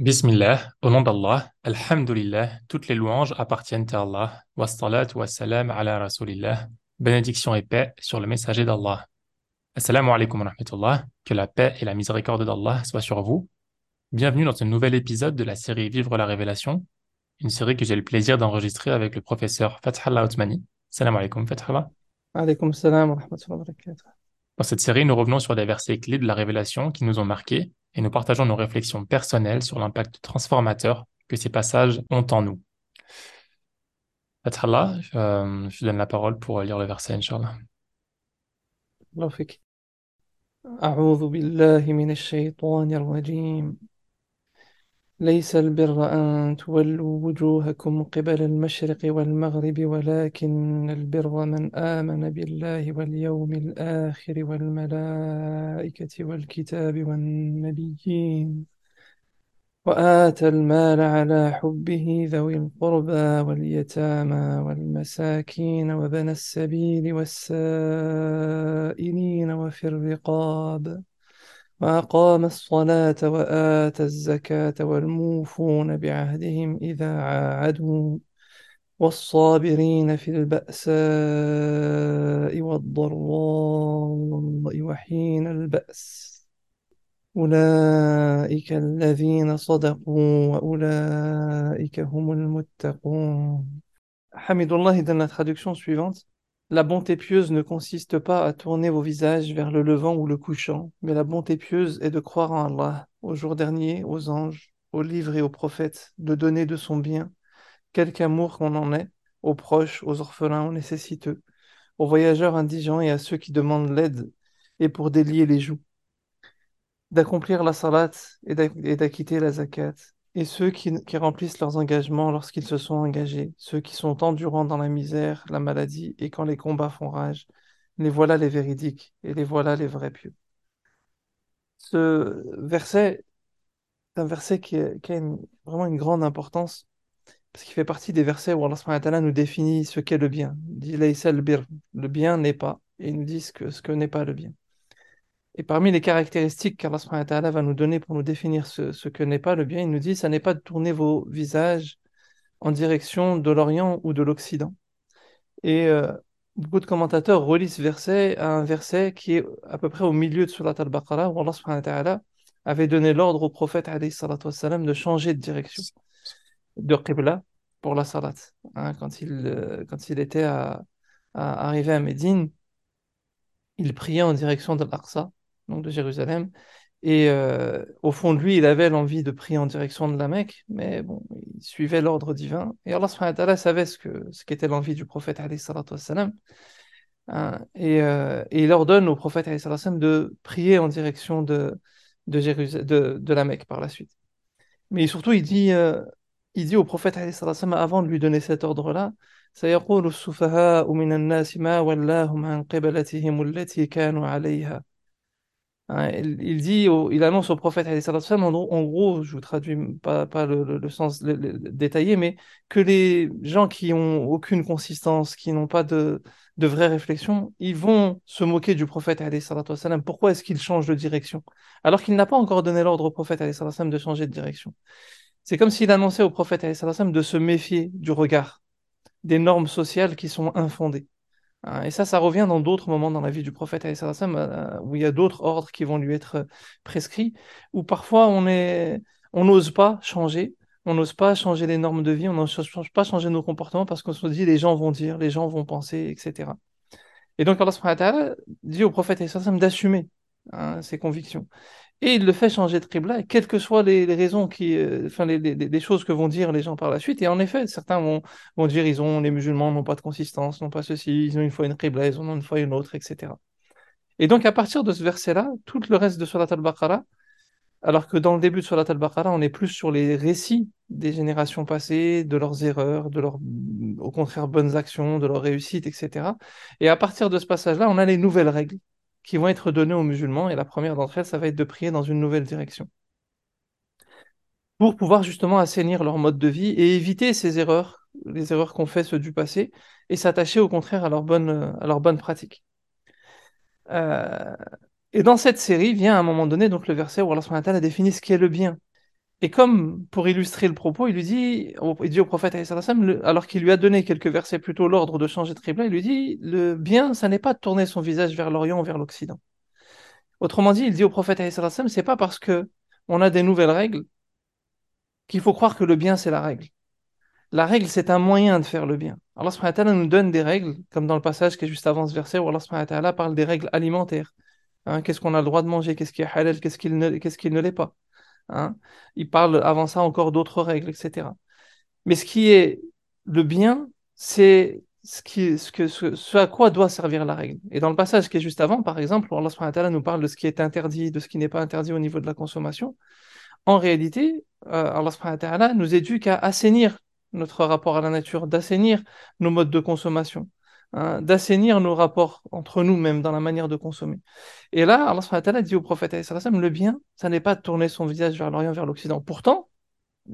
Bismillah, au nom d'Allah, Alhamdulillah, toutes les louanges appartiennent à Allah. Wassalat wassalam ala rasulillah. Bénédiction et paix sur le messager d'Allah. Assalamu alaikum wa rahmatullah. Que la paix et la miséricorde d'Allah soient sur vous. Bienvenue dans ce nouvel épisode de la série Vivre la révélation, une série que j'ai le plaisir d'enregistrer avec le professeur Fathallah Othmani. Assalamu alaikum Fathallah. Alaykoum salam wa rahmatullahi wa barakatuh. Dans cette série, nous revenons sur des versets clés de la révélation qui nous ont marqués et nous partageons nos réflexions personnelles sur l'impact transformateur que ces passages ont en nous. Fathallah, euh, je donne la parole pour lire le verset, Inch'Allah. الله فيك أعوذ بالله من الشيطان الرجيم ليس البر أن تولوا وجوهكم قبل المشرق والمغرب ولكن البر من آمن بالله واليوم الآخر والملائكة والكتاب والنبيين وآتى المال على حبه ذوي القربى واليتامى والمساكين وبنى السبيل والسائلين وفي الرقاب. وأقام الصلاة وآتى الزكاة والموفون بعهدهم إذا عاهدوا والصابرين في البأساء والضراء وحين البأس أولئك الذين صدقوا وأولئك هم المتقون Hamidullah donne la traduction suivante. La bonté pieuse ne consiste pas à tourner vos visages vers le levant ou le couchant, mais la bonté pieuse est de croire en Allah, au jour dernier, aux anges, aux livres et aux prophètes, de donner de son bien, quelque amour qu'on en ait, aux proches, aux orphelins, aux nécessiteux, aux voyageurs indigents et à ceux qui demandent l'aide, et pour délier les joues, d'accomplir la salat et d'acquitter la zakat, et ceux qui, remplissent leurs engagements lorsqu'ils se sont engagés, ceux qui sont endurants dans la misère, la maladie, et quand les combats font rage, les voilà les véridiques, et les voilà les vrais pieux. Ce verset est un verset qui, a, vraiment une grande importance, parce qu'il fait partie des versets où Allah nous définit ce qu'est le bien. Il dit le bien n'est pas, et nous que, ce que n'est pas le bien. Et parmi les caractéristiques qu'Allah va nous donner pour nous définir ce, que n'est pas le bien, il nous dit, ça n'est pas de tourner vos visages en direction de l'Orient ou de l'Occident. Et euh, beaucoup de commentateurs relient ce verset à un verset qui est à peu près au milieu de Surat al-Baqarah, où Allah avait donné l'ordre au prophète wassalam, de changer de direction, de qibla pour la salat. Hein, quand, il, euh, quand il était arriver à Médine, il priait en direction de l'Aqsa, donc de Jérusalem. Et euh, au fond de lui, il avait l'envie de prier en direction de la Mecque, mais bon, il suivait l'ordre divin. Et Allah subhanahu wa savait ce que, ce qu'était l'envie du prophète wassalam. Hein, et, euh, et il ordonne au prophète wassalam de prier en direction de, de, Jérus- de, de la Mecque par la suite. Mais surtout, il dit, euh, il dit au prophète wassalam, avant de lui donner cet ordre-là, Hein, il, dit, il annonce au prophète, en, en gros, je vous traduis pas, le, sens détaillé, mais que les gens qui ont aucune consistance, qui n'ont pas de, de vraie réflexion, ils vont se moquer du prophète. Pourquoi est-ce qu'il change de direction? Alors qu'il n'a pas encore donné l'ordre au prophète, de changer de direction. C'est comme s'il annonçait au prophète, de se méfier du regard, des normes sociales qui sont infondées. Hein, Et ça, ça revient dans d'autres moments dans la vie du prophète, euh, où il y a d'autres ordres qui vont lui être euh, prescrits, où parfois on n'ose pas changer, on n'ose pas changer les normes de vie, on n'ose pas changer nos comportements parce qu'on se dit les gens vont dire, les gens vont penser, etc. Et donc Allah dit au prophète d'assumer hein, ses convictions. Et il le fait changer de qibla, quelles que soient les, raisons qui, euh, enfin les, choses que vont dire les gens par la suite. Et en effet, certains vont, vont dire ils ont les musulmans n'ont pas de consistance, n'ont pas ceci, ils ont une fois une qibla, ils en ont une fois une autre, etc. Et donc à partir de ce verset-là, tout le reste de Surat al-Baqarah, alors que dans le début de Surat al-Baqarah, on est plus sur les récits des générations passées, de leurs erreurs, de leurs, au contraire, bonnes actions, de leurs réussites, etc. Et à partir de ce passage-là, on a les nouvelles règles qui vont être données aux musulmans, et la première d'entre elles, ça va être de prier dans une nouvelle direction, pour pouvoir justement assainir leur mode de vie et éviter ces erreurs, les erreurs qu'ont fait ceux du passé, et s'attacher au contraire à leurs bonnes, à. Euh, et dans cette série vient à un moment donné donc le verset où Allah ta'ala définit ce qu'est le bien. Et comme pour illustrer le propos, il lui dit, il dit au prophète, alors qu'il lui a donné quelques versets plus tôt l'ordre de changer de qibla, il lui dit, le bien, ça n'est pas de tourner son visage vers l'Orient ou vers l'Occident. Autrement dit, il dit au prophète, c'est pas parce que on a des nouvelles règles qu'il faut croire que le bien, c'est la règle. La règle, c'est un moyen de faire le bien. Allah nous donne des règles, comme dans le passage qui est juste avant ce verset, où Allah parle des règles alimentaires. Hein, qu'est-ce qu'on a le droit de manger, qu'est-ce qui est halal, qu'est-ce qui ne, qu'est-ce qui ne l'est pas. Hein. Il parle avant ça encore d'autres règles, etc. Mais ce qui est le bien, c'est ce, qui, ce, que, ce, à quoi doit servir la règle. Et dans le passage qui est juste avant, par exemple, Allah subhanahu nous parle de ce qui est interdit, de ce qui n'est pas interdit au niveau de la consommation. En réalité, euh, Allah nous éduque à assainir notre rapport à la nature, d'assainir nos modes de consommation, hein, d'assainir nos rapports entre nous-mêmes dans la manière de consommer. Et là, Allah dit au prophète, le bien, ça n'est pas de tourner son visage vers l'Orient, vers l'Occident. Pourtant,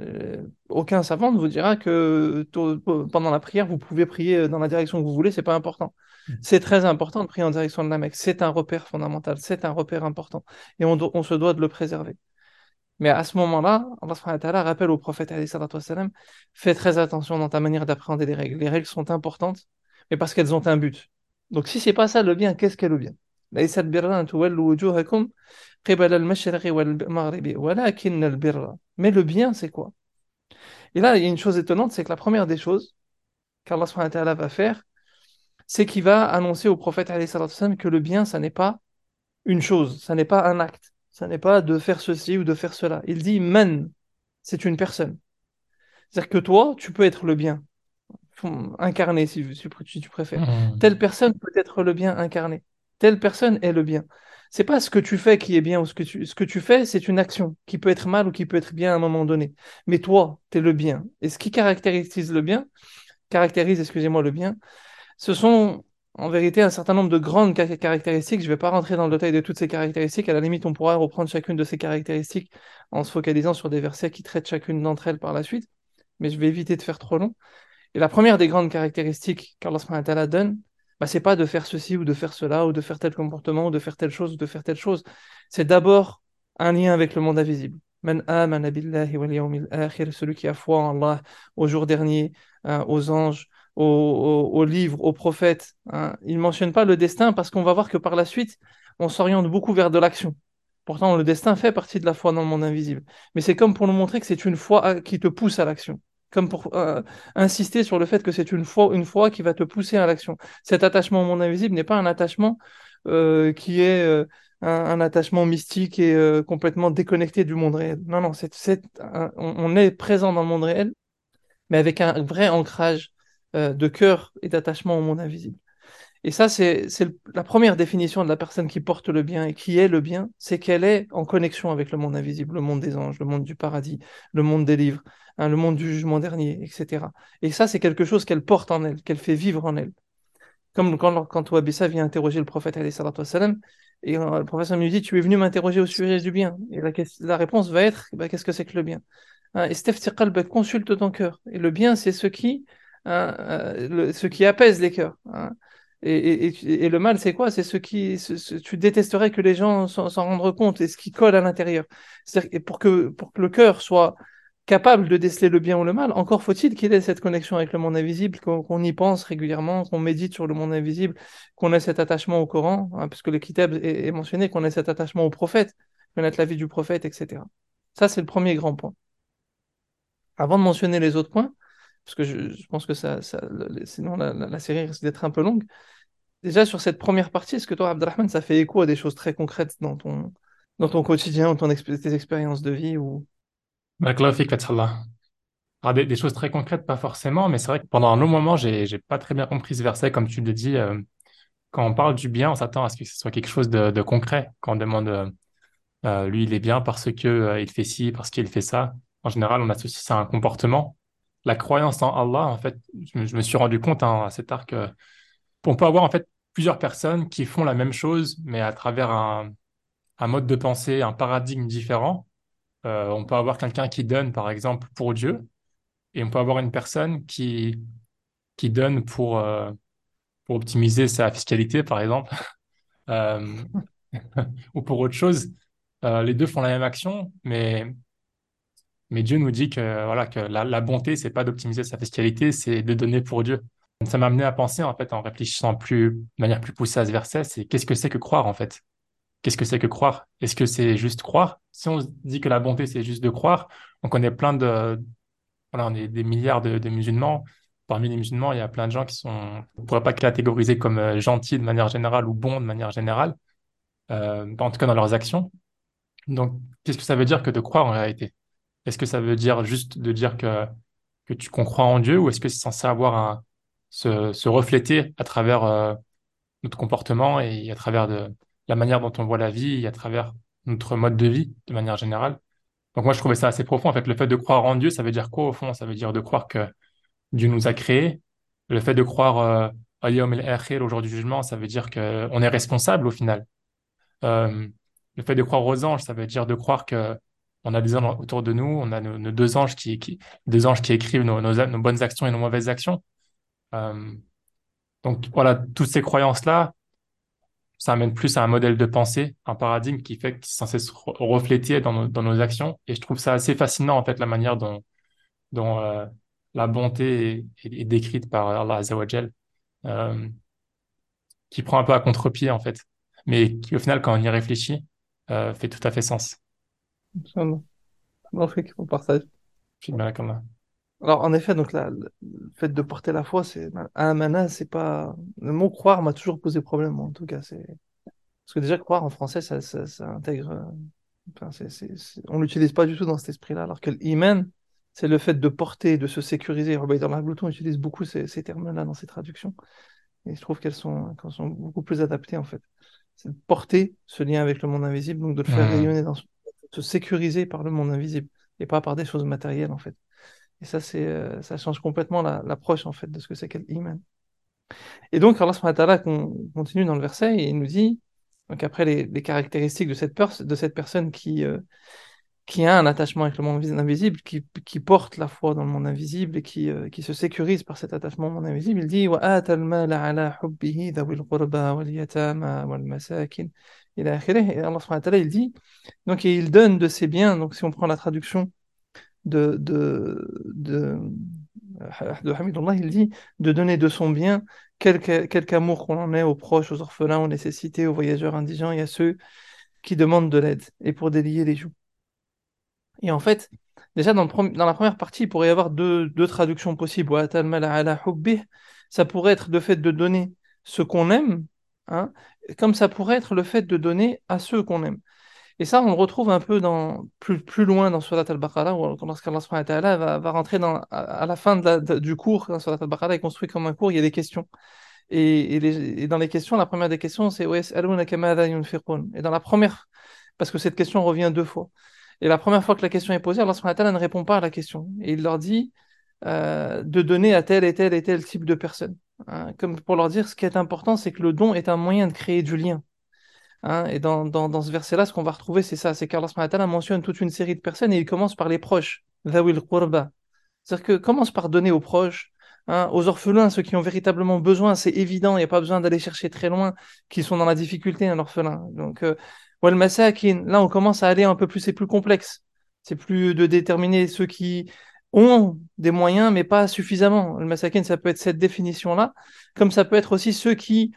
euh, aucun savant ne vous dira que pendant la prière, vous pouvez prier dans la direction que vous voulez, c'est pas important. Mmh. C'est très important de prier en direction de la Mecque. C'est un repère fondamental, c'est un repère important. Et on se doit de le préserver. Mais à ce moment-là, Allah rappelle au prophète fais très attention dans ta manière d'appréhender les règles. Les règles sont importantes, mais parce qu'elles ont un but. Donc si c'est pas ça le bien, qu'est-ce qu'est le bien mais le bien, c'est quoi? Et là, il y a une chose étonnante, c'est que la première des choses qu'Allah va faire, c'est qu'il va annoncer au prophète que le bien, ça n'est pas une chose, ça n'est pas un acte. Ça n'est pas de faire ceci ou de faire cela. Il dit man, c'est une personne. C'est-à-dire que toi, tu peux être le bien, incarné si, tu préfères. Mmh. Telle personne peut être le bien incarné. Telle personne est le bien. C'est pas ce que tu fais qui est bien ou ce que tu, ce que tu fais, c'est une action qui peut être mal ou qui peut être bien à un moment donné. Mais toi, tu es le bien. Et ce qui caractérise le bien, caractérise, excusez-moi, le bien, ce sont en vérité un certain nombre de grandes caractéristiques. Je ne vais pas rentrer dans le détail de toutes ces caractéristiques. À la limite, on pourra reprendre chacune de ces caractéristiques en se focalisant sur des versets qui traitent chacune d'entre elles par la suite. Mais je vais éviter de faire trop long. Et la première des grandes caractéristiques qu'Allah donne, bah, c'est pas de faire ceci ou de faire cela ou de faire tel comportement ou de faire telle chose ou de faire telle chose. C'est d'abord un lien avec le monde invisible. celui qui a foi en Allah, au jour dernier, hein, aux anges, aux, livres, aux prophètes. Hein. Il ne mentionne pas le destin parce qu'on va voir que par la suite, on s'oriente beaucoup vers de l'action. Pourtant, le destin fait partie de la foi dans le monde invisible. Mais c'est comme pour nous montrer que c'est une foi euh, qui te pousse à l'action. Comme pour euh, insister sur le fait que c'est une foi, qui va te pousser à l'action. Cet attachement au monde invisible n'est pas un attachement euh, qui est un, attachement mystique et complètement déconnecté du monde réel. Non, non, on est présent dans le monde réel, mais avec un vrai ancrage euh, de cœur et d'attachement au monde invisible. Et ça, c'est la première définition de la personne qui porte le bien et qui est le bien, c'est qu'elle est en connexion avec le monde invisible, le monde des anges, le monde du paradis, le monde des livres, hein, le monde du jugement dernier, etc. Et ça, c'est quelque chose qu'elle porte en elle, qu'elle fait vivre en elle. Comme quand, quand Ouabissa vient interroger le prophète, et euh, le prophète lui dit Tu es venu m'interroger au sujet du bien. Et la, réponse va être bah, Qu'est-ce que c'est que le bien? Hein, Et Steph consulte ton cœur. Et le bien, c'est ce qui Hein, euh, apaise les cœurs. Hein. Et, le mal, c'est quoi? C'est ce qui, tu détesterais que les gens s'en rendent compte et ce qui colle à l'intérieur. C'est-à-dire pour que, pour que le cœur soit capable de déceler le bien ou le mal, encore faut-il qu'il ait cette connexion avec le monde invisible, qu'on y pense régulièrement, qu'on médite sur le monde invisible, qu'on ait cet attachement au Coran, hein, puisque le Kitab est, est mentionné, qu'on ait cet attachement au prophète, connaître la vie du prophète, etc. Ça, c'est le premier grand point. Avant de mentionner les autres points, parce que je, pense que ça, sinon la, série risque d'être un peu longue. Déjà sur cette première partie, est-ce que toi, Abdelrahman, ça fait écho à des choses très concrètes dans ton, dans ton quotidien ou ton tes expériences de vie ou... Ah, des, des, choses très concrètes, pas forcément, mais c'est vrai que pendant un long moment, j'ai n'ai pas très bien compris ce verset, comme tu le dis. Euh, quand on parle du bien, on s'attend à ce que ce soit quelque chose de, concret. Quand on demande euh, euh, lui, il est bien parce que il fait ci, parce qu'il fait ça. En général, on associe ça à un comportement la croyance en Allah, en fait, je me, suis rendu compte à cet arc, on peut avoir en fait plusieurs personnes qui font la même chose, mais à travers un, mode de pensée, un paradigme différent. Euh, on peut avoir quelqu'un qui donne, par exemple, pour Dieu, et on peut avoir une personne qui, qui donne pour, euh, pour optimiser sa fiscalité, par exemple, euh, ou pour autre chose. les deux font la même action, mais Mais Dieu nous dit que, voilà, que la, la bonté, c'est pas d'optimiser sa fiscalité, c'est de donner pour Dieu. Ça m'a amené à penser, en fait, en réfléchissant de manière plus poussée à ce verset, c'est qu'est-ce que c'est que croire, en fait? Qu'est-ce que c'est que croire? Est-ce que c'est juste croire? Si on dit que la bonté, c'est juste de croire, on connaît plein de, voilà, on est des milliards de, de musulmans. Parmi les musulmans, il y a plein de gens qui sont, on ne pourrait pas catégoriser comme euh, gentils de manière générale ou bons de manière générale, euh, en tout cas dans leurs actions. Donc, qu'est-ce que ça veut dire que de croire en réalité? Est-ce que ça veut dire juste de dire que, tu croit en Dieu ou est-ce que c'est censé avoir un, se, refléter à travers euh, notre comportement et à travers la manière dont on voit la vie à travers notre mode de vie de manière générale? Donc moi, je trouvais ça assez profond. En fait, le fait de croire en Dieu, ça veut dire quoi au fond? Ça veut dire de croire que Dieu nous a créés. Le fait de croire euh, au jour du jugement, ça veut dire qu'on est responsable au final. Euh, le fait de croire aux anges, ça veut dire de croire que on a des anges autour de nous, on a nos, deux anges qui, qui, anges qui écrivent nos, bonnes actions et nos mauvaises actions. Euh, donc voilà, toutes ces croyances-là, ça amène plus à un modèle de pensée, un paradigme qui fait qui est censé se refléter dans nos, actions. Et je trouve ça assez fascinant, en fait, la manière dont, dont euh, la bonté est, décrite par Allah Azzawajal, euh, qui prend un peu à contre-pied, en fait, mais qui, au final, quand on y réfléchit, fait tout à fait sens. Inch'Allah. on partage. Alors, en effet, donc là, le fait de porter la foi, c'est amana, c'est pas. Le mot croire m'a toujours posé problème, en tout cas. C'est... Parce que déjà, croire en français, ça, ça, ça intègre. euh, Enfin, c'est- On l'utilise pas du tout dans cet esprit-là. Alors que l'iman, c'est le fait de porter, de se sécuriser. Robert Glouton utilise beaucoup ces, ces termes-là dans ses traductions. Et je trouve qu'elles sont, qu'elles sont beaucoup plus adaptées, en fait. C'est de porter ce lien avec le monde invisible, donc de le faire rayonner dans son... se sécuriser par le monde invisible et pas par des choses matérielles, en fait. Et ça, c'est, euh, ça change complètement la- l'approche, en fait, de ce que c'est qu'être iman. Et donc, Allah subhanahu con- continue dans le verset et il nous dit, donc après les, caractéristiques de cette, de cette personne qui, euh, qui a un attachement avec le monde invis- invisible, qui, qui porte la foi dans le monde invisible et qui, euh, qui se sécurise par cet attachement au monde invisible, il dit et Allah il dit, donc il donne de ses biens, donc si on prend la traduction de, de, de, euh, Hamidullah, il dit de donner de son bien, quelque amour qu'on en ait aux proches, aux orphelins, aux nécessités, aux voyageurs indigents et à ceux qui demandent de l'aide, et pour délier les joues. Et en fait, déjà dans, dans la première partie, il pourrait y avoir deux, traductions possibles. Ça pourrait être le fait de donner ce qu'on aime, hein, comme ça pourrait être le fait de donner à ceux qu'on aime. Et ça, on le retrouve un peu plus, plus loin dans Surat al-Baqarah, lorsqu'Allah va, va rentrer dans, à, à la fin de la, de, du cours, dans Surat al-Baqarah est construit comme un cours, il y a des questions. Et, dans les questions, la première des questions, c'est « Et dans la première, parce que cette question revient deux fois. Et la première fois que la question est posée, Allah ne répond pas à la question. Et il leur dit euh, de donner à tel et tel et tel type de personne. Hein, comme pour leur dire ce qui est important, c'est que le don est un moyen de créer du lien. Hein. Et dans, dans, dans ce verset-là, ce qu'on va retrouver, c'est ça, c'est qu'Allah Ta'ala mentionne toute une série de personnes et il commence par les proches, C'est-à-dire que commence par donner aux proches, hein, aux orphelins, ceux qui ont véritablement besoin, c'est évident, il n'y a pas besoin d'aller chercher très loin, qui sont dans la difficulté, un orphelin. Donc, euh, là, on commence à aller un peu plus, c'est plus complexe. C'est plus de déterminer ceux qui ont des moyens, mais pas suffisamment. Le masakin, ça peut être cette définition-là, comme ça peut être aussi ceux qui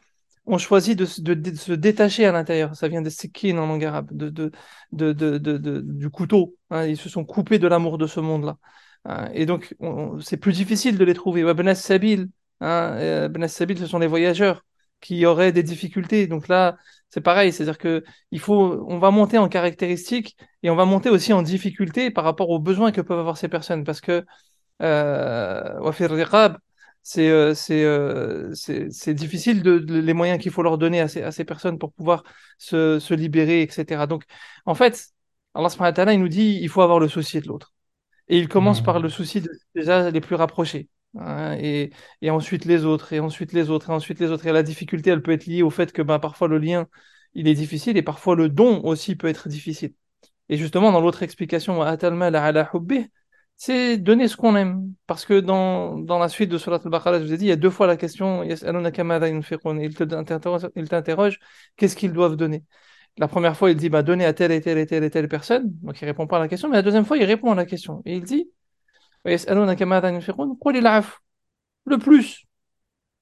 ont choisi de, de, de se détacher à l'intérieur. Ça vient des sikin en langue arabe, de, de, de, de, de du couteau. Hein, ils se sont coupés de l'amour de ce monde-là. Hein, et donc, on- c'est plus difficile de les trouver. Ouais, Ben Sabil, hein, euh, Sabil, ce sont les voyageurs qui auraient des difficultés. Donc là, c'est pareil, c'est-à-dire que il faut, on va monter en caractéristiques et on va monter aussi en difficulté par rapport aux besoins que peuvent avoir ces personnes, parce que euh, c'est euh, c'est euh, c'est c'est difficile de, de- les moyens qu'il faut leur donner à ces, à ces personnes pour pouvoir se, se libérer, etc. Donc, en fait, Allah subhanahu wa ta'ala, il nous dit, il faut avoir le souci de l'autre. Et il commence par le Hmm. souci de, déjà les plus rapprochés. Hein, et, ensuite les autres, et ensuite les autres, et ensuite les autres. Et la difficulté, elle peut être liée au fait que ben, parfois le lien, il est difficile, et parfois le don aussi peut être difficile. Et justement, dans l'autre explication, c'est donner ce qu'on aime. Parce que dans, dans la suite de Surat al-Baqarah, je vous ai dit, il y a deux fois la question, il t'interroge, qu'est-ce qu'ils doivent donner? La première fois, il dit bah, donnez à telle et telle et telle et telle personne. Donc il répond pas à la question. Mais la deuxième fois, il répond à la question. Et il dit le plus.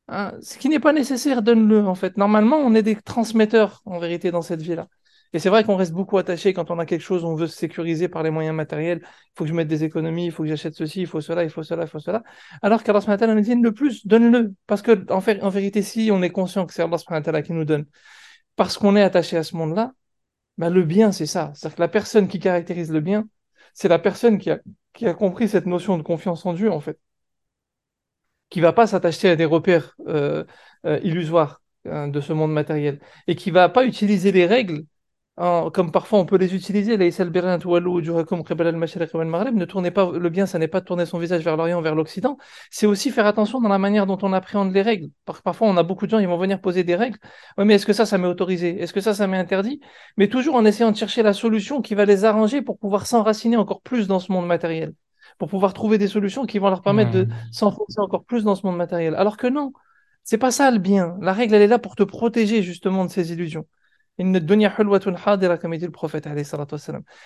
Hein, ce qui n'est pas nécessaire, donne-le en fait. Normalement, on est des transmetteurs en vérité dans cette vie-là. Et c'est vrai qu'on reste beaucoup attaché quand on a quelque chose, on veut se sécuriser par les moyens matériels. Il faut que je mette des économies, il faut que j'achète ceci, il faut cela, il faut cela, il faut cela. Alors qu'Allah subhanahu nous dit le plus, donne-le. Parce que, en, vérité, si on est conscient que c'est Allah subhanahu qui nous donne, parce qu'on est attaché à ce monde-là, bah, le bien, c'est ça. C'est-à-dire que la personne qui caractérise le bien, c'est la personne qui a, compris cette notion de confiance en Dieu, en fait. Qui va pas s'attacher à des repères euh, euh, illusoires hein, de ce monde matériel. Et qui va pas utiliser les règles comme parfois on peut les utiliser, ne tournez pas le bien, ça n'est pas de tourner son visage vers l'Orient, vers l'Occident. C'est aussi faire attention dans la manière dont on appréhende les règles. Parfois, on a beaucoup de gens, ils vont venir poser des règles. Oui, mais est-ce que ça, ça m'est autorisé? Est-ce que ça, ça m'est interdit? Mais toujours en essayant de chercher la solution qui va les arranger pour pouvoir s'enraciner encore plus dans ce monde matériel, pour pouvoir trouver des solutions qui vont leur permettre de s'enfoncer encore plus dans ce monde matériel. Alors que non, c'est pas ça le bien. La règle, elle est là pour te protéger justement de ces illusions comme dit le prophète.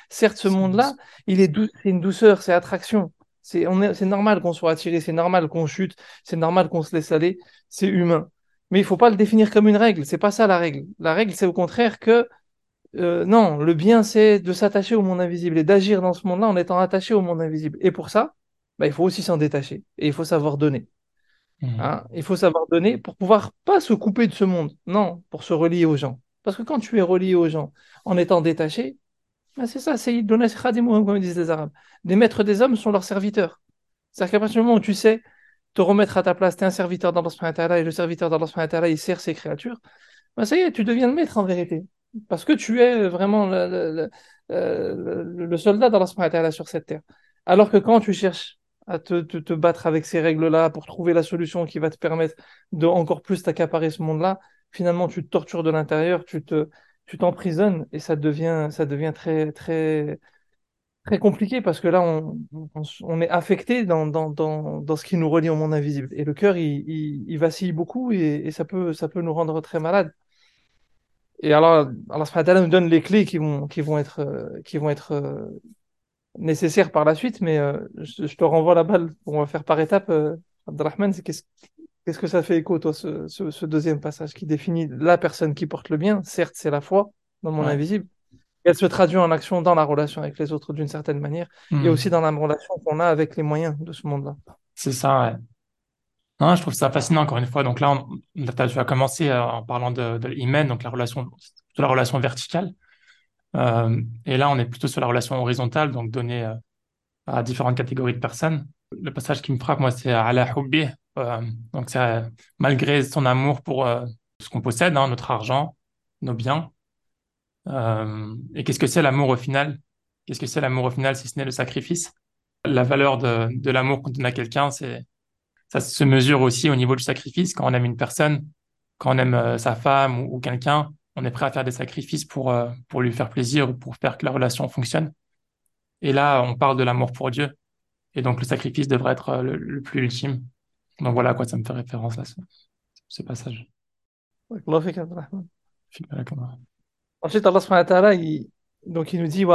Certes, ce monde-là, il est c'est une douceur, c'est attraction. C'est, on est, c'est normal qu'on soit attiré, c'est normal qu'on chute, c'est normal qu'on se laisse aller, c'est humain. Mais il faut pas le définir comme une règle, c'est pas ça la règle. La règle, c'est au contraire que euh, non, le bien, c'est de s'attacher au monde invisible et d'agir dans ce monde-là en étant attaché au monde invisible. Et pour ça, bah, il faut aussi s'en détacher et il faut savoir donner. Mmh. Hein il faut savoir donner pour pouvoir pas se couper de ce monde, non, pour se relier aux gens. Parce que quand tu es relié aux gens en étant détaché, ben c'est ça, c'est comme disent les Arabes. Les maîtres des hommes sont leurs serviteurs. C'est-à-dire qu'à partir du moment où tu sais te remettre à ta place, tu es un serviteur d'Allah et le serviteur d'Allah il sert ses créatures, ben ça y est, tu deviens le maître en vérité. Parce que tu es vraiment le, le, le, le soldat sur cette terre. Alors que quand tu cherches à te, te, te battre avec ces règles-là pour trouver la solution qui va te permettre de encore plus t'accaparer ce monde-là, finalement tu te tortures de l'intérieur, tu te tu t'emprisonnes et ça devient ça devient très très très compliqué parce que là on, on, est affecté dans, dans, dans, dans, ce qui nous relie au monde invisible et le cœur il, il, vacille beaucoup et, ça peut ça peut nous rendre très malades. Et alors Allah nous donne les clés qui vont qui vont être euh, qui vont être euh, nécessaires par la suite mais euh, je, te renvoie la balle on va faire par étapes Abdelrahman c'est qu'est-ce Qu'est-ce que ça fait écho, toi, ce, ce, deuxième passage qui définit la personne qui porte le bien? Certes, c'est la foi dans mon invisible. Elle se traduit en action dans la relation avec les autres d'une certaine manière et hmm. aussi dans la relation qu'on a avec les moyens de ce monde-là. C'est ça, ouais. Non, je trouve ça fascinant, encore une fois. Donc là, on, tu as commencé euh, en parlant de, de l'hymen, donc la relation, de la relation verticale. Euh, et là, on est plutôt sur la relation horizontale, donc donnée euh, à différentes catégories de personnes. Le passage qui me frappe, moi, c'est Ala Hubbi, donc, c'est malgré son amour pour euh, ce qu'on possède, hein, notre argent, nos biens. Euh, et qu'est-ce que c'est l'amour au final? Qu'est-ce que c'est l'amour au final si ce n'est le sacrifice? La valeur de, l'amour qu'on donne à quelqu'un, ça se mesure aussi au niveau du sacrifice. Quand on aime une personne, quand on aime sa femme ou, quelqu'un, on est prêt à faire des sacrifices pour lui faire plaisir ou pour faire que la relation fonctionne. Et là, on parle de l'amour pour Dieu. Et donc, le sacrifice devrait être le plus ultime. Donc voilà à quoi ça me fait référence là, ce, ce passage. Ensuite, Allah subhanahu wa ta'ala, il, donc il nous dit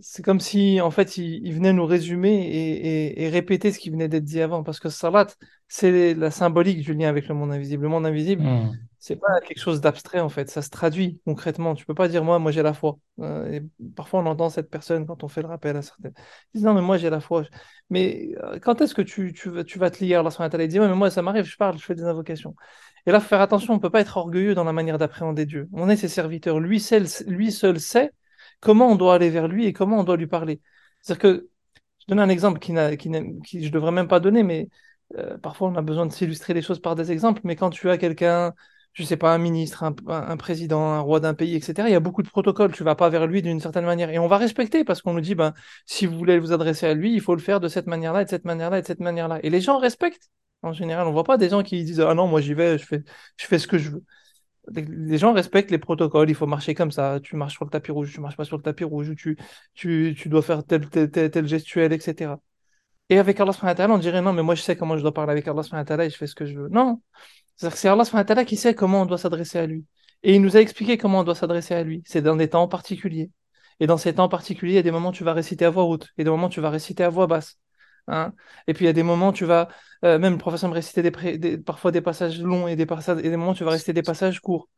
C'est comme si en fait il, venait nous résumer et, et, répéter ce qui venait d'être dit avant parce que salat c'est la symbolique du lien avec le monde invisible. Le monde invisible, hmm. C'est pas quelque chose d'abstrait en fait, ça se traduit concrètement. Tu peux pas dire moi moi j'ai la foi. Euh, parfois on entend cette personne quand on fait le rappel à certaines. Ils disent non mais moi j'ai la foi. Mais euh, quand est-ce que tu, tu, tu vas te lier à Allah subhanahu wa dit mais moi ça m'arrive, je parle, je fais des invocations. Et là, faut faire attention, on ne peut pas être orgueilleux dans la manière d'appréhender Dieu. On est ses serviteurs. Lui seul, lui seul sait comment on doit aller vers lui et comment on doit lui parler. C'est-à-dire que, je donne un exemple qui, qui, qui je devrais même pas donner, mais euh, parfois on a besoin de s'illustrer les choses par des exemples. Mais quand tu as quelqu'un, je sais pas, un ministre, un, président, un roi d'un pays, etc., il y a beaucoup de protocoles. Tu vas pas vers lui d'une certaine manière. Et on va respecter parce qu'on nous dit, ben, si vous voulez vous adresser à lui, il faut le faire de cette manière-là, et de cette manière-là, et de cette manière-là. Et les gens respectent. En général, on voit pas des gens qui disent ah non moi j'y vais, je fais, je fais ce que je veux. Les gens respectent les protocoles, il faut marcher comme ça. Tu marches sur le tapis rouge, tu marches pas sur le tapis rouge, tu, tu, tu dois faire tel, tel, tel, gestuel, etc. Et avec Allah on dirait non, mais moi je sais comment je dois parler avec Allah et je fais ce que je veux. Non, c'est Allah qui sait comment on doit s'adresser à lui. Et il nous a expliqué comment on doit s'adresser à lui. C'est dans des temps particuliers. Et dans ces temps particuliers, il y a des moments où tu vas réciter à voix haute, et des moments où tu vas réciter à voix basse. Hein. Et puis il y a des moments où tu vas, euh, même le professeur me réciter des, parfois des passages longs et des, des moments où tu vas réciter des passages courts.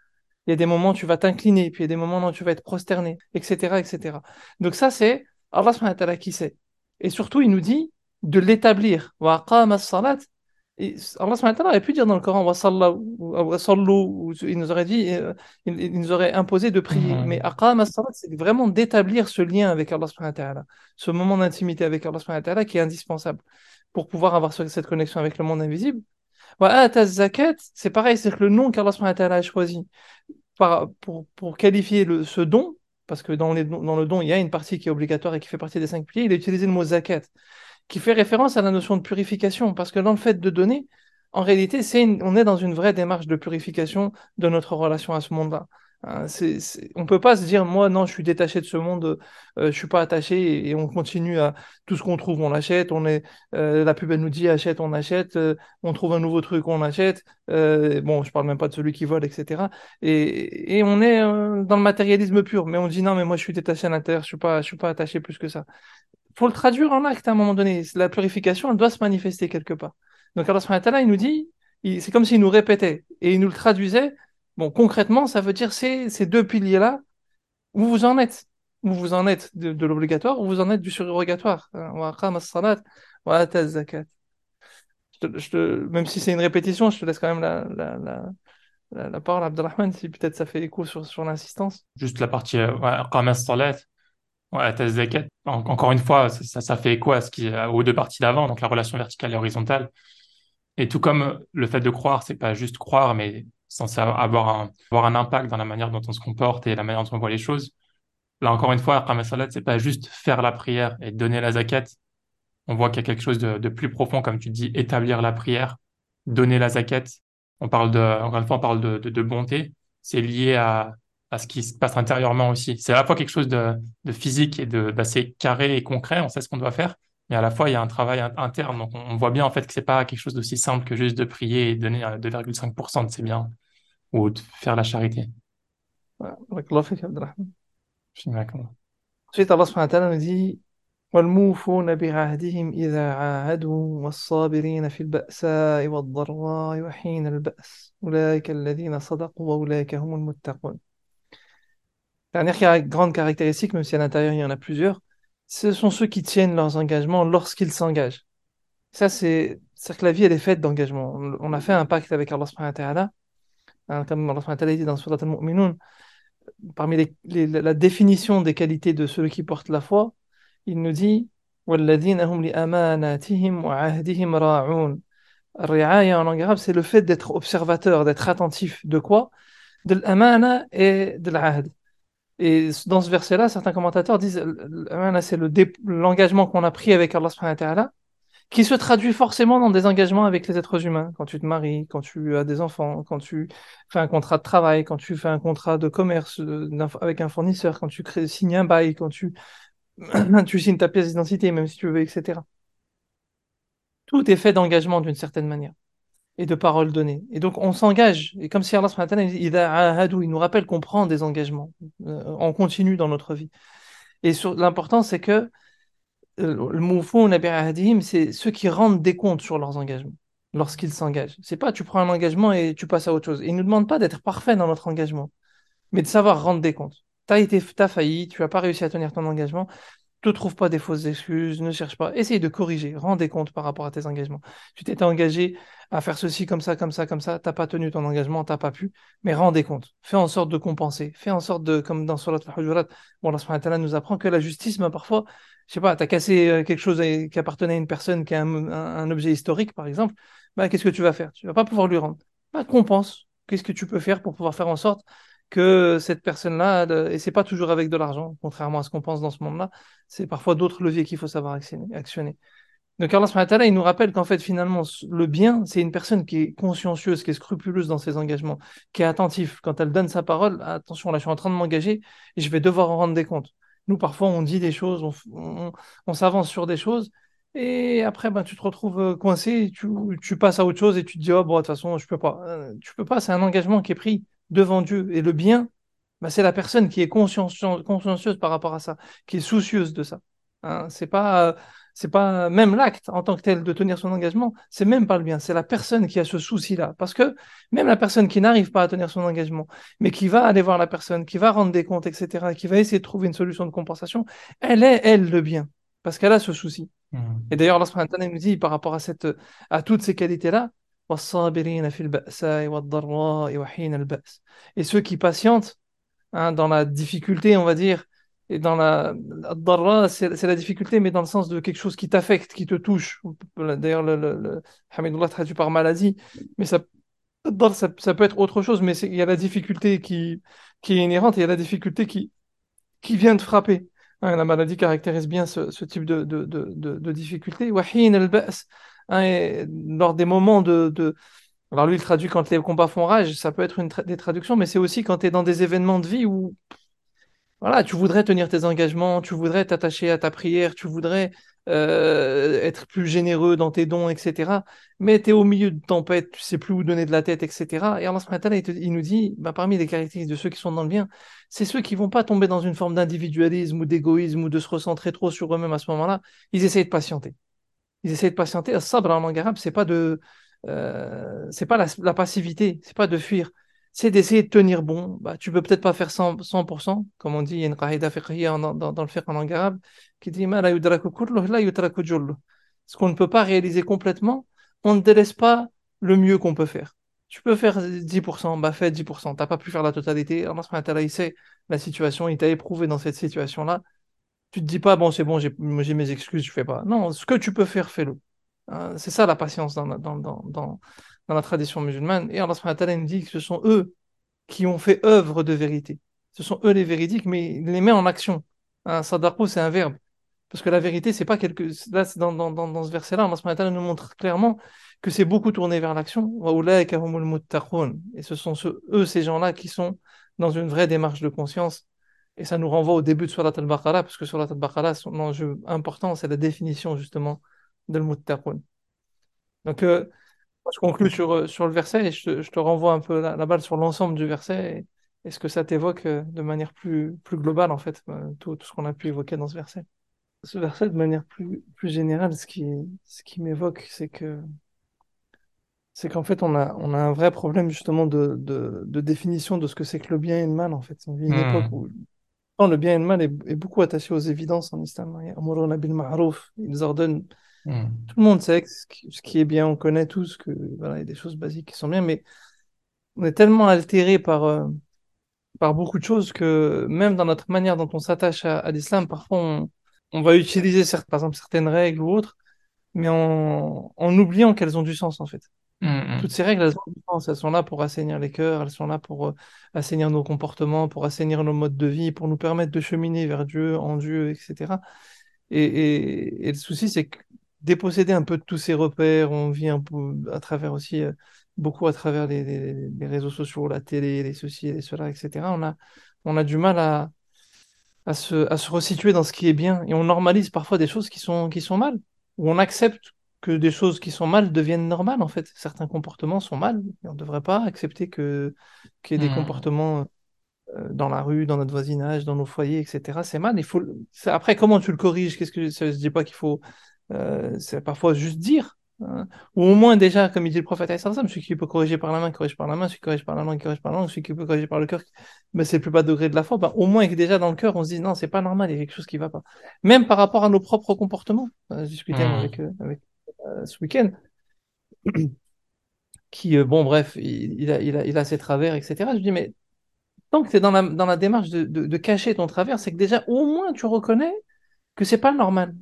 Il y a des moments où tu vas t'incliner, puis il y a des moments où tu vas être prosterné, etc. etc. Donc ça, c'est Allah qui sait. Et surtout, il nous dit de l'établir. Et Allah aurait pu dire dans le Coran, il nous aurait dit, euh, il, nous aurait imposé de prier. Mhm. Mais c'est vraiment d'établir ce lien avec Allah, ce moment d'intimité avec Allah qui est indispensable pour pouvoir avoir cette connexion avec le monde invisible. zakat, c'est pareil, c'est que le nom qu'Allah a choisi pour, pour qualifier le, ce don, parce que dans, les, dans le don, il y a une partie qui est obligatoire et qui fait partie des cinq piliers, il a utilisé le mot zakat qui fait référence à la notion de purification, parce que dans le fait de donner, en réalité, on est dans une vraie démarche de purification de notre relation à ce monde-là. Hein, on ne peut pas se dire, moi, non, je suis détaché de ce monde, euh, je ne suis pas attaché, et, on continue à tout ce qu'on trouve, on l'achète, on est, euh, la pub, elle nous dit, achète, on achète, euh, on trouve un nouveau truc, on achète, bon, je parle même pas de celui qui vole, etc. Et, on est dans le matérialisme pur, mais on dit, non, mais moi, je suis détaché à l'intérieur, je ne suis pas attaché plus que ça faut le traduire en acte à un moment donné. La purification, elle doit se manifester quelque part. Donc Allah subhanahu il nous dit, c'est comme s'il nous répétait et il nous le traduisait. Bon, concrètement, ça veut dire ces, deux piliers-là, où vous en êtes. Où vous en êtes de, l'obligatoire, où vous en êtes du surrogatoire. même si c'est une répétition, je te laisse quand même la, la, la, la, parole, Abdelrahman, si peut-être ça fait écho sur, sur l'insistance. Juste la partie euh, salat Ouais, encore une fois, ça, ça, fait écho ce qui, aux deux parties d'avant, donc la relation verticale et horizontale. Et tout comme le fait de croire, c'est pas juste croire, mais censé avoir un, avoir un impact dans la manière dont on se comporte et la manière dont on voit les choses. Là, encore une fois, Qam Salat, c'est pas juste faire la prière et donner la zakat. On voit qu'il y a quelque chose de, plus profond, comme tu dis, établir la prière, donner la zakat. On parle de, encore une fois, on parle de, de bonté. C'est lié à, à ce qui se passe intérieurement aussi. C'est à la fois quelque chose de, de physique et d'assez carré et concret, on sait ce qu'on doit faire, mais à la fois il y a un travail interne. Donc on, voit bien en fait que c'est pas quelque chose d'aussi simple que juste de prier et donner 2,5% de ses biens ou de faire la charité. Ensuite, Allah subhanahu wa ta'ala nous dit والموفون بعهدهم إذا عاهدوا والصابرين في البأساء والضراء وحين البأس أولئك الذين صدقوا وأولئك هم المتقون Dernière grande caractéristique, même si à l'intérieur il y en a plusieurs, ce sont ceux qui tiennent leurs engagements lorsqu'ils s'engagent. Ça, C'est-à-dire que la vie, elle est faite d'engagement. On a fait un pacte avec Allah subhanahu wa. Hein, comme Allah subhanahu wa dit dans Surat al-Mu'minun, parmi la définition des qualités de ceux qui portent la foi, il nous dit hum Ri'aya en langue arabe, c'est le fait d'être observateur, d'être attentif. De quoi? De l'amana et de l'ahd. Et dans ce verset-là, certains commentateurs disent c'est l'engagement qu'on a pris avec Allah subhanahu qui se traduit forcément dans des engagements avec les êtres humains. Quand tu te maries, quand tu as des enfants, quand tu fais un contrat de travail, quand tu fais un contrat de commerce euh, avec un fournisseur, quand tu signes un bail, quand tu, tu signes ta pièce d'identité, même si tu veux, etc. Tout est fait d'engagement d'une certaine manière et de paroles données. Et donc on s'engage. Et comme si Allah il nous rappelle qu'on prend des engagements. Euh, on continue dans notre vie. Et l'important, c'est que euh, le moufou c'est ceux qui rendent des comptes sur leurs engagements lorsqu'ils s'engagent. C'est pas tu prends un engagement et tu passes à autre chose. Il ne nous demande pas d'être parfait dans notre engagement, mais de savoir rendre des comptes. Tu as, été, as failli, tu n'as pas réussi à tenir ton engagement, ne trouve pas des fausses excuses, ne cherche pas. Essaye de corriger, rendez compte par rapport à tes engagements. Tu t'étais engagé à faire ceci, comme ça, comme ça, comme ça, t'as pas tenu ton engagement, t'as pas pu, mais rendez compte. Fais en sorte de compenser. Fais en sorte de, comme dans Surat al-Hujurat, bon, nous apprend que la justice, ben, parfois, je sais pas, t'as cassé euh, quelque chose qui appartenait à une personne qui a un, objet historique, par exemple, ben, qu'est-ce que tu vas faire? Tu vas pas pouvoir lui rendre. Ben, compense. Qu'est-ce que tu peux faire pour pouvoir faire en sorte que cette personne-là, et c'est pas toujours avec de l'argent, contrairement à ce qu'on pense dans ce monde-là, c'est parfois d'autres leviers qu'il faut savoir actionner. Donc Allah il nous rappelle qu'en fait finalement le bien, c'est une personne qui est consciencieuse, qui est scrupuleuse dans ses engagements, qui est attentif. Quand elle donne sa parole, attention, là je suis en train de m'engager et je vais devoir en rendre des comptes. Nous parfois on dit des choses, on, s'avance sur des choses et après ben, tu te retrouves euh, coincé, tu, passes à autre chose et tu te dis oh bon de toute façon je peux pas. Euh, tu peux pas, c'est un engagement qui est pris devant Dieu. Et le bien, bah, c'est la personne qui est consciencieuse par rapport à ça, qui est soucieuse de ça. Hein, c'est pas, c'est pas même l'acte en tant que tel de tenir son engagement, c'est même pas le bien. C'est la personne qui a ce souci-là, parce que même la personne qui n'arrive pas à tenir son engagement, mais qui va aller voir la personne, qui va rendre des comptes, etc., qui va essayer de trouver une solution de compensation, elle est elle le bien, parce qu'elle a ce souci. Mmh. Et d'ailleurs, Allah nous dit par rapport à cette, à toutes ces qualités-là, et ceux qui patientent hein, dans la difficulté, on va dire, et dans la, c'est la difficulté, mais dans le sens de quelque chose qui t'affecte, qui te touche. D'ailleurs, le, le, traduit par maladie, mais ça, ça, ça peut être autre chose, mais il y a la difficulté qui, qui est inhérente il y a la difficulté qui, qui vient de frapper. Hein, la maladie caractérise bien ce, type de, de, de, de, difficulté. Hein, lors des moments de, de, Alors lui, il traduit quand les combats font rage, ça peut être une des traductions, mais c'est aussi quand tu es dans des événements de vie où voilà, tu voudrais tenir tes engagements, tu voudrais t'attacher à ta prière, tu voudrais euh, être plus généreux dans tes dons, etc. Mais tu es au milieu de tempête, tu sais plus où donner de la tête, etc. Et Allah il, il nous dit, bah, parmi les caractéristiques de ceux qui sont dans le bien, c'est ceux qui vont pas tomber dans une forme d'individualisme ou d'égoïsme ou de se recentrer trop sur eux-mêmes à ce moment-là. Ils essayent de patienter. Ils essayent de patienter. Sabr en langue arabe, c'est pas de, euh, c'est pas la, la passivité, c'est pas de fuir c'est d'essayer de tenir bon. Bah, tu peux peut-être pas faire 100%, 100%, comme on dit, il y a une qaïda dans, dans, le fiqh en langue arabe qui dit Ce qu'on ne peut pas réaliser complètement, on ne délaisse pas le mieux qu'on peut faire. Tu peux faire 10%, bah fais 10%. Tu n'as pas pu faire la totalité. Allah il sait la situation, il t'a éprouvé dans cette situation-là. Tu te dis pas, bon, c'est bon, j'ai mes excuses, je fais pas. Non, ce que tu peux faire, fais-le. Hein, c'est ça la patience dans, dans, dans, dans, la tradition musulmane. Et Allah nous dit que ce sont eux qui ont fait œuvre de vérité. Ce sont eux les véridiques, mais il les met en action. Un sadaqo, c'est un verbe. Parce que la vérité, c'est pas quelque. Là, dans, dans, dans, ce verset-là, Allah nous montre clairement que c'est beaucoup tourné vers l'action. Et ce sont eux, ces gens-là, qui sont dans une vraie démarche de conscience. Et ça nous renvoie au début de Surat al-Baqarah, parce que Surat al-Baqarah, son enjeu important, c'est la définition justement de l'muttaqun. Donc, euh, je conclue sur, euh, sur le verset et je, te renvoie un peu la, balle sur l'ensemble du verset. Est-ce que ça t'évoque euh, de manière plus, plus globale, en fait, euh, tout, tout ce qu'on a pu évoquer dans ce verset Ce verset, de manière plus, plus générale, ce qui, ce qui m'évoque, c'est que c'est qu'en fait, on a, on a un vrai problème justement de, de, de définition de ce que c'est que le bien et le mal. En fait, on vit une hmm. époque où le bien et le mal est, est, beaucoup attaché aux évidences en islam. Ils ordonnent Hmm. Tout le monde sait ce qui, est bien, on connaît tous que voilà, il y a des choses basiques qui sont bien, mais on est tellement altéré par, euh, par beaucoup de choses que même dans notre manière dont on s'attache à, l'islam, parfois on, va utiliser par exemple certaines règles ou autres, mais en, en oubliant qu'elles ont du sens en fait. Hmm, hmm. Toutes ces règles, elles ont du sens, elles sont là pour assainir les cœurs, elles sont là pour euh, assainir nos comportements, pour assainir nos modes de vie, pour nous permettre de cheminer vers Dieu, en Dieu, etc. Et, et, et le souci, c'est que déposséder un peu de tous ces repères. On vit un peu à travers aussi, euh, beaucoup à travers les, les, réseaux sociaux, la télé, les ceci, les cela, etc. On a, on a du mal à, à, se, à se resituer dans ce qui est bien. Et on normalise parfois des choses qui sont, qui sont mal. Ou on accepte que des choses qui sont mal deviennent normales, en fait. Certains comportements sont mal. Et on ne devrait pas accepter que, qu'il y ait des mmh. comportements euh, dans la rue, dans notre voisinage, dans nos foyers, etc. C'est mal. Il faut... Après, comment tu le corriges? Qu'est-ce que ça ne dit pas qu'il faut c'est parfois juste dire. Hein. Ou au moins déjà, comme il dit le prophète, celui qui peut corriger par la main, corrige par la main, celui qui corrige par la langue, corrige par la langue, celui qui peut corriger par le cœur, mais c'est le plus bas degré de la foi, ben, au moins que déjà dans le cœur, on se dit non, c'est pas normal, il y a quelque chose qui va pas. Même par rapport à nos propres comportements. Euh, je discutais mmh. avec, euh, avec ce week-end, qui, bon, bref, il, a, il, a, il a ses travers, etc. Je dis, mais tant que tu es dans la, dans la démarche de, de, de cacher ton travers, c'est que déjà, au moins, tu reconnais que c'est pas normal.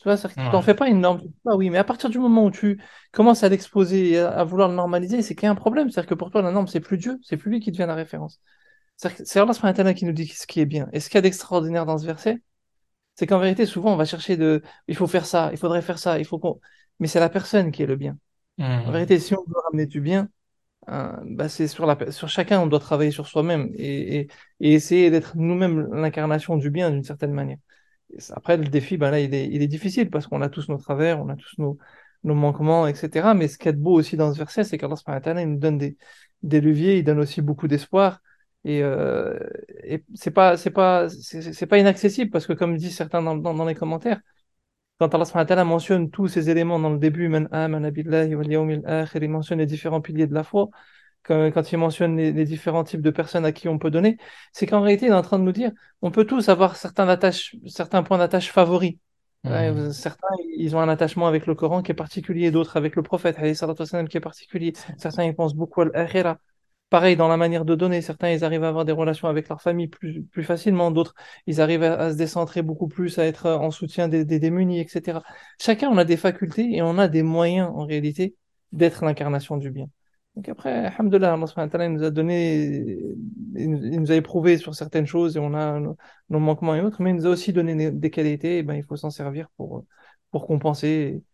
Tu vois, tu t'en fais pas une norme. Ah oui, mais à partir du moment où tu commences à l'exposer et à, vouloir le normaliser, c'est qu'il y a un problème. C'est-à-dire que pour toi, la norme, c'est plus Dieu, c'est plus lui qui devient la référence. C'est Allah subhanahu qui nous dit ce qui est bien. Et ce qu'il y a d'extraordinaire dans ce verset, c'est qu'en vérité, souvent, on va chercher de, il faut faire ça, il faudrait faire ça, il faut qu'on, mais c'est la personne qui est le bien. En mmh. vérité, si on veut ramener du bien, hein, bah c'est sur la, sur chacun, on doit travailler sur soi-même et, et, et essayer d'être nous-mêmes l'incarnation du bien d'une certaine manière. Après, le défi, ben là, il est, il est difficile parce qu'on a tous nos travers, on a tous nos, nos manquements, etc. Mais ce qui est beau aussi dans ce verset, c'est qu'Allah il nous donne des, des leviers, il donne aussi beaucoup d'espoir. Et, euh, et c'est pas, c'est pas, c'est pas inaccessible parce que comme disent certains dans, dans, dans les commentaires, quand Allah mentionne tous ces éléments dans le début, il mentionne les différents piliers de la foi, quand, quand il mentionne les, les différents types de personnes à qui on peut donner, c'est qu'en réalité, il est en train de nous dire, on peut tous avoir certains, attaches, certains points d'attache favoris. Ouais, Mhm. certains, ils ont un attachement avec le Coran qui est particulier, d'autres avec le prophète, qui est particulier. Certains, ils pensent beaucoup à l'akhira. Pareil, dans la manière de donner, certains, ils arrivent à avoir des relations avec leur famille plus, plus facilement, d'autres, ils arrivent à, à se décentrer beaucoup plus, à être en soutien des, des démunis, etc. Chacun, on a des facultés et on a des moyens, en réalité, d'être l'incarnation du bien. Donc après, alhamdoulilah, Allah il nous a donné, il nous, il nous a éprouvé sur certaines choses et on a nos, nos manquements et autres, mais il nous a aussi donné des, des qualités, et ben, il faut s'en servir pour, pour compenser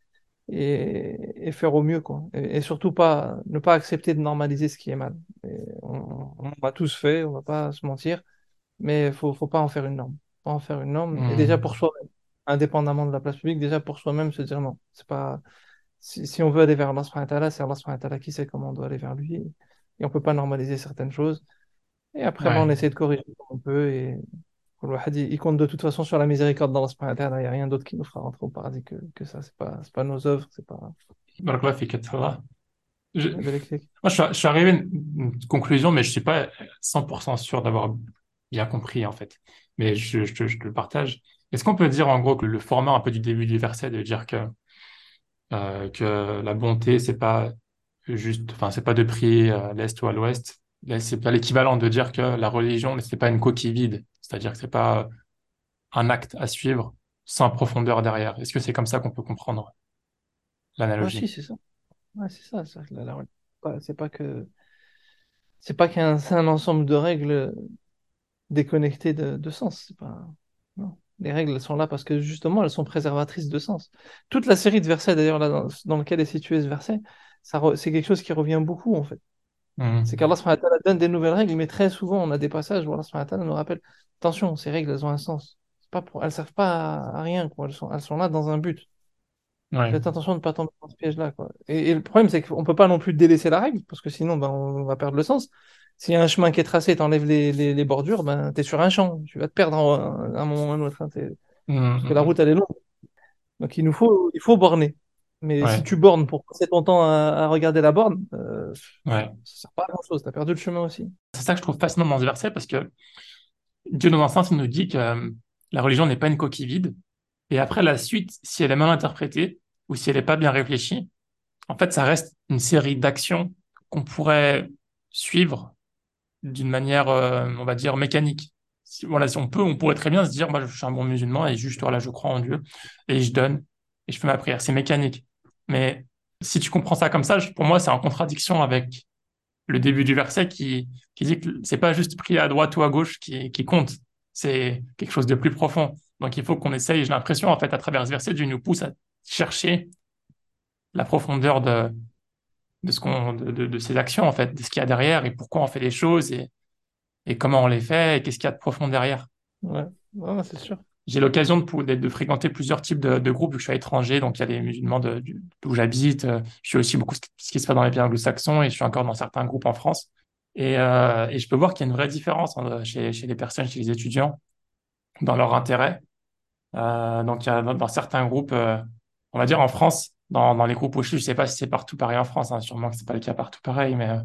et, et faire au mieux, quoi. Et, et surtout pas, ne pas accepter de normaliser ce qui est mal. Et on, on l'a tous fait, on va pas se mentir, mais faut, faut pas en faire une norme. Faut pas en faire une norme. Et déjà pour soi-même, indépendamment de la place publique, déjà pour soi-même, se dire non, c'est pas, si, si on veut aller vers Allah c'est Allah qui sait comment on doit aller vers lui. Et on peut pas normaliser certaines choses. Et après, on essaie de corriger comme on peut. Et il compte de toute façon sur la miséricorde d'Allah. Il n'y a rien d'autre qui nous fera rentrer au paradis que, que ça. C'est pas, c'est pas nos œuvres, c'est pas. Je-. Moi, je suis, arrivé à une, conclusion, mais je suis pas 100% sûr d'avoir bien compris, en fait. Mais je, je te le partage. Est-ce qu'on peut dire, en gros, que le format un peu du début du verset, de dire que, euh, que la bonté, c'est pas juste, enfin, c'est pas de prier à l'est ou à l'ouest. C'est pas l'équivalent de dire que la religion, c'est pas une coquille vide. C'est-à-dire que c'est pas un acte à suivre sans profondeur derrière. Est-ce que c'est comme ça qu'on peut comprendre Ouais, si, l'analogie? c'est ça. Ouais, c'est ça. C'est pas que, c'est pas qu'un, un ensemble de règles déconnectées de, de sens. C'est pas, non. Les règles, elles sont là parce que justement, elles sont préservatrices de sens. Toute la série de versets, d'ailleurs, là, dans, dans lequel est situé ce verset, re- c'est quelque chose qui revient beaucoup, en fait. C'est Mhm. qu'Allah donne des nouvelles règles, mais très souvent, on a des passages où Allah nous rappelle, attention, ces règles, elles ont un sens. C'est pas pour, elles servent pas à, rien, quoi. Elles sont, elles sont là dans un but. Ouais. Faites attention de ne pas tomber dans ce piège-là, quoi. Et, et le problème, c'est qu'on peut pas non plus délaisser la règle, parce que sinon, ben, on va perdre le sens. S'il y a un chemin qui est tracé, t'enlèves les, les, les bordures, ben, t'es sur un champ. Tu vas te perdre à un moment ou à un autre. hein. Mhm, Parce que la mhm. route, elle est longue. Donc, il nous faut, il faut borner. Mais si tu bornes pour passer ton temps à, à regarder la borne, euh, Ouais. ça sert pas à grand-chose. T'as perdu le chemin aussi. C'est ça que je trouve fascinant dans ce verset parce que Dieu dans un sens il nous dit que euh, la religion n'est pas une coquille vide. Et après, la suite, si elle est mal interprétée ou si elle n'est pas bien réfléchie, en fait, ça reste une série d'actions qu'on pourrait suivre d'une manière, euh, on va dire, mécanique. Si, voilà, si on peut, on pourrait très bien se dire, moi, je suis un bon musulman et juste, voilà, je crois en Dieu et je donne et je fais ma prière. C'est mécanique. Mais si tu comprends ça comme ça, pour moi, c'est en contradiction avec le début du verset qui, dit que c'est pas juste prier à droite ou à gauche qui, qui compte, c'est quelque chose de plus profond. Donc il faut qu'on essaye, j'ai l'impression, en fait, à travers ce verset, Dieu nous pousse à chercher la profondeur de, de ce qu'on, de, de, de ces actions, en fait, de ce qu'il y a derrière et pourquoi on fait les choses et, et comment on les fait et qu'est-ce qu'il y a de profond derrière. Ouais, ouais, c'est sûr. J'ai l'occasion de, de, de fréquenter plusieurs types de, de groupes vu que je suis à l'étranger, donc il y a les musulmans d'où j'habite, euh, je suis aussi beaucoup ce qui ce qui se passe dans les pays anglo-saxons et je suis encore dans certains groupes en France. Et, euh, et je peux voir qu'il y a une vraie différence hein, chez, chez les personnes, chez les étudiants, dans leur intérêt. Euh, donc, il y a, dans, dans certains groupes, euh, on va dire en France, dans, dans les groupes où je suis, je sais pas si c'est partout pareil en France, hein, sûrement que c'est pas le cas partout pareil, mais euh,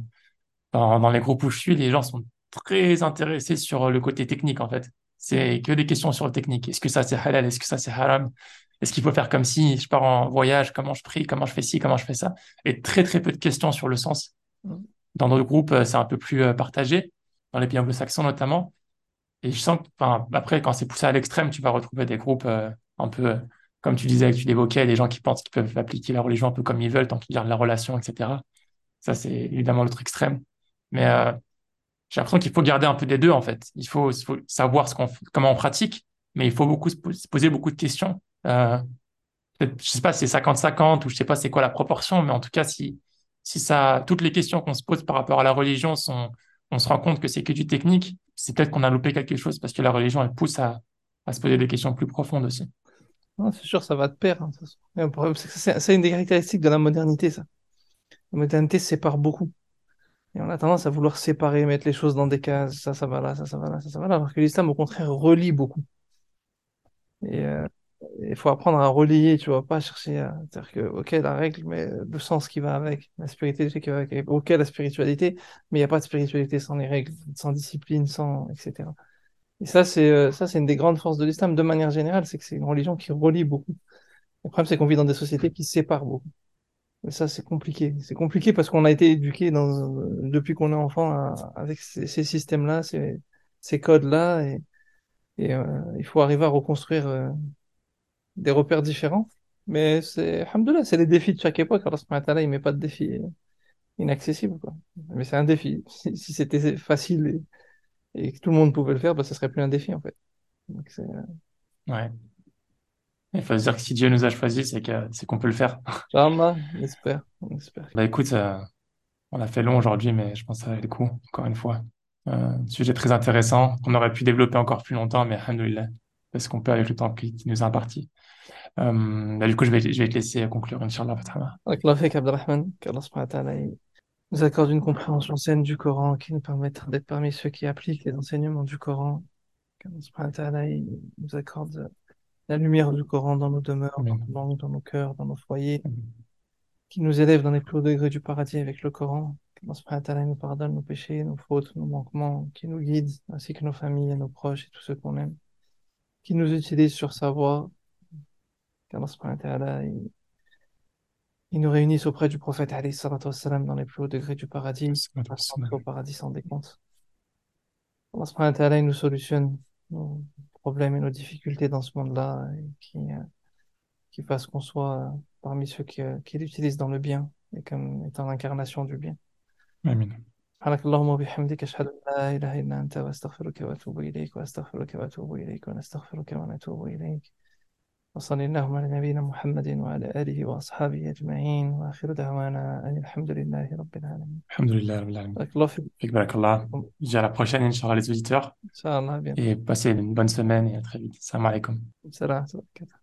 dans, dans les groupes où je suis, les gens sont très intéressés sur le côté technique, en fait. C'est que des questions sur le technique. Est-ce que ça c'est halal? Est-ce que ça c'est haram? Est-ce qu'il faut faire comme si je pars en voyage? Comment je prie? Comment je fais ci? Comment je fais ça? Et très, très peu de questions sur le sens. Dans d'autres groupes, euh, c'est un peu plus euh, partagé, dans les pays anglo-saxons notamment. Et je sens que, enfin, après, quand c'est poussé à l'extrême, tu vas retrouver des groupes euh, un peu, comme tu disais, que tu l'évoquais, des gens qui pensent qu'ils peuvent appliquer la religion un peu comme ils veulent, tant qu'ils gardent la relation, etc. Ça, c'est évidemment l'autre extrême. Mais euh, j'ai l'impression qu'il faut garder un peu des deux, en fait. Il faut, savoir comment on pratique, mais il faut beaucoup se po- se poser beaucoup de questions. Euh, je sais pas si c'est 50-50 ou je sais pas c'est quoi la proportion, mais en tout cas, si, si ça, toutes les questions qu'on se pose par rapport à la religion on se rend compte que c'est que du technique, c'est peut-être qu'on a loupé quelque chose parce que la religion, elle pousse à, à se poser des questions plus profondes aussi. C'est sûr, ça va de pair. hein, c'est une des caractéristiques de la modernité, ça. La modernité sépare beaucoup. Et on a tendance à vouloir séparer, mettre les choses dans des cases. Ça, ça va là, ça, ça va là, ça, ça va là. Alors que l'islam, au contraire, relie beaucoup. Et euh, il faut apprendre à relier, tu vois, pas chercher à... C'est-à-dire que, ok, la règle, mais le sens qui va avec, la spiritualité qui va avec. Ok, la spiritualité, mais il n'y a pas de spiritualité sans les règles, sans discipline, sans... etc. Et ça, c'est euh, ça, c'est une des grandes forces de l'islam, de manière générale, c'est que c'est une religion qui relie beaucoup. Le problème, c'est qu'on vit dans des sociétés qui séparent beaucoup. Et ça, c'est compliqué. C'est compliqué parce qu'on a été éduqué dans, depuis qu'on est enfant avec ces, systèmes-là, ces, ces codes-là, et, et euh, il faut arriver à reconstruire euh, des repères différents. Mais c'est, alhamdoulilah, c'est les défis de chaque époque. Wa ta'ala, il met pas de défis inaccessibles, quoi. Mais c'est un défi. Si c'était facile et, que tout le monde pouvait le faire, bah, ça serait plus un défi, en fait. Donc, c'est, Ouais. Il faut se dire que si Dieu nous a choisis, c'est qu'on peut le faire. Inch'Allah, on espère, on espère. Bah écoute, euh, on a fait long aujourd'hui, mais je pense que ça valait le coup, encore une fois. Euh, sujet très intéressant, qu'on aurait pu développer encore plus longtemps, mais alhamdoulilah, parce qu'on peut avec le temps qui, qui nous est imparti. Euh, bah, du coup, je vais, je vais te laisser conclure, Inch'Allah. Fatama. Avec Allah subhanahu wa ta'ala, nous accorde une compréhension saine du Coran qui nous permettra d'être parmi ceux qui appliquent les enseignements du Coran. Qu'Allah nous accorde la lumière du Coran dans nos demeures, dans nos langues, dans nos cœurs, dans nos foyers, qui nous élève dans les plus hauts degrés du paradis avec le Coran. Qu'Allah nous pardonne nos péchés, nos fautes, nos manquements, qui nous guide, ainsi que nos familles et nos proches et tous ceux qu'on aime, qui nous utilise sur sa voie. Qu'Allah subhanahu wa ta'ala, il, il nous réunisse auprès du prophète alayhi salatu wassalam, dans les plus hauts degrés du paradis, Salatu fasse wassalam. entrer au paradis sans décompte. Allah subhanahu wa ta'ala, il nous solutionne nos problèmes et nos difficultés dans ce monde-là, et qui, euh, qui fasse qu'on soit euh, parmi ceux qui, euh, qui l'utilisent dans le bien et comme étant l'incarnation du bien. Amen. سبحانك اللهم وبحمدك أشهد أن لا إله إلا أنت وأستغفرك وأتوب إليك وأستغفرك وأتوب إليك ونستغفرك ونتوب إليك وصلي اللهم على نبينا محمد وعلى آله وأصحابه أجمعين وآخر دعوانا أن الحمد لله رب العالمين. الحمد لله رب العالمين. بارك الله فيك. بارك الله. فيك. لا بروشين إن شاء الله لي إن شاء الله بيان إي باسي une bonne semaine et السلام عليكم السلام عليكم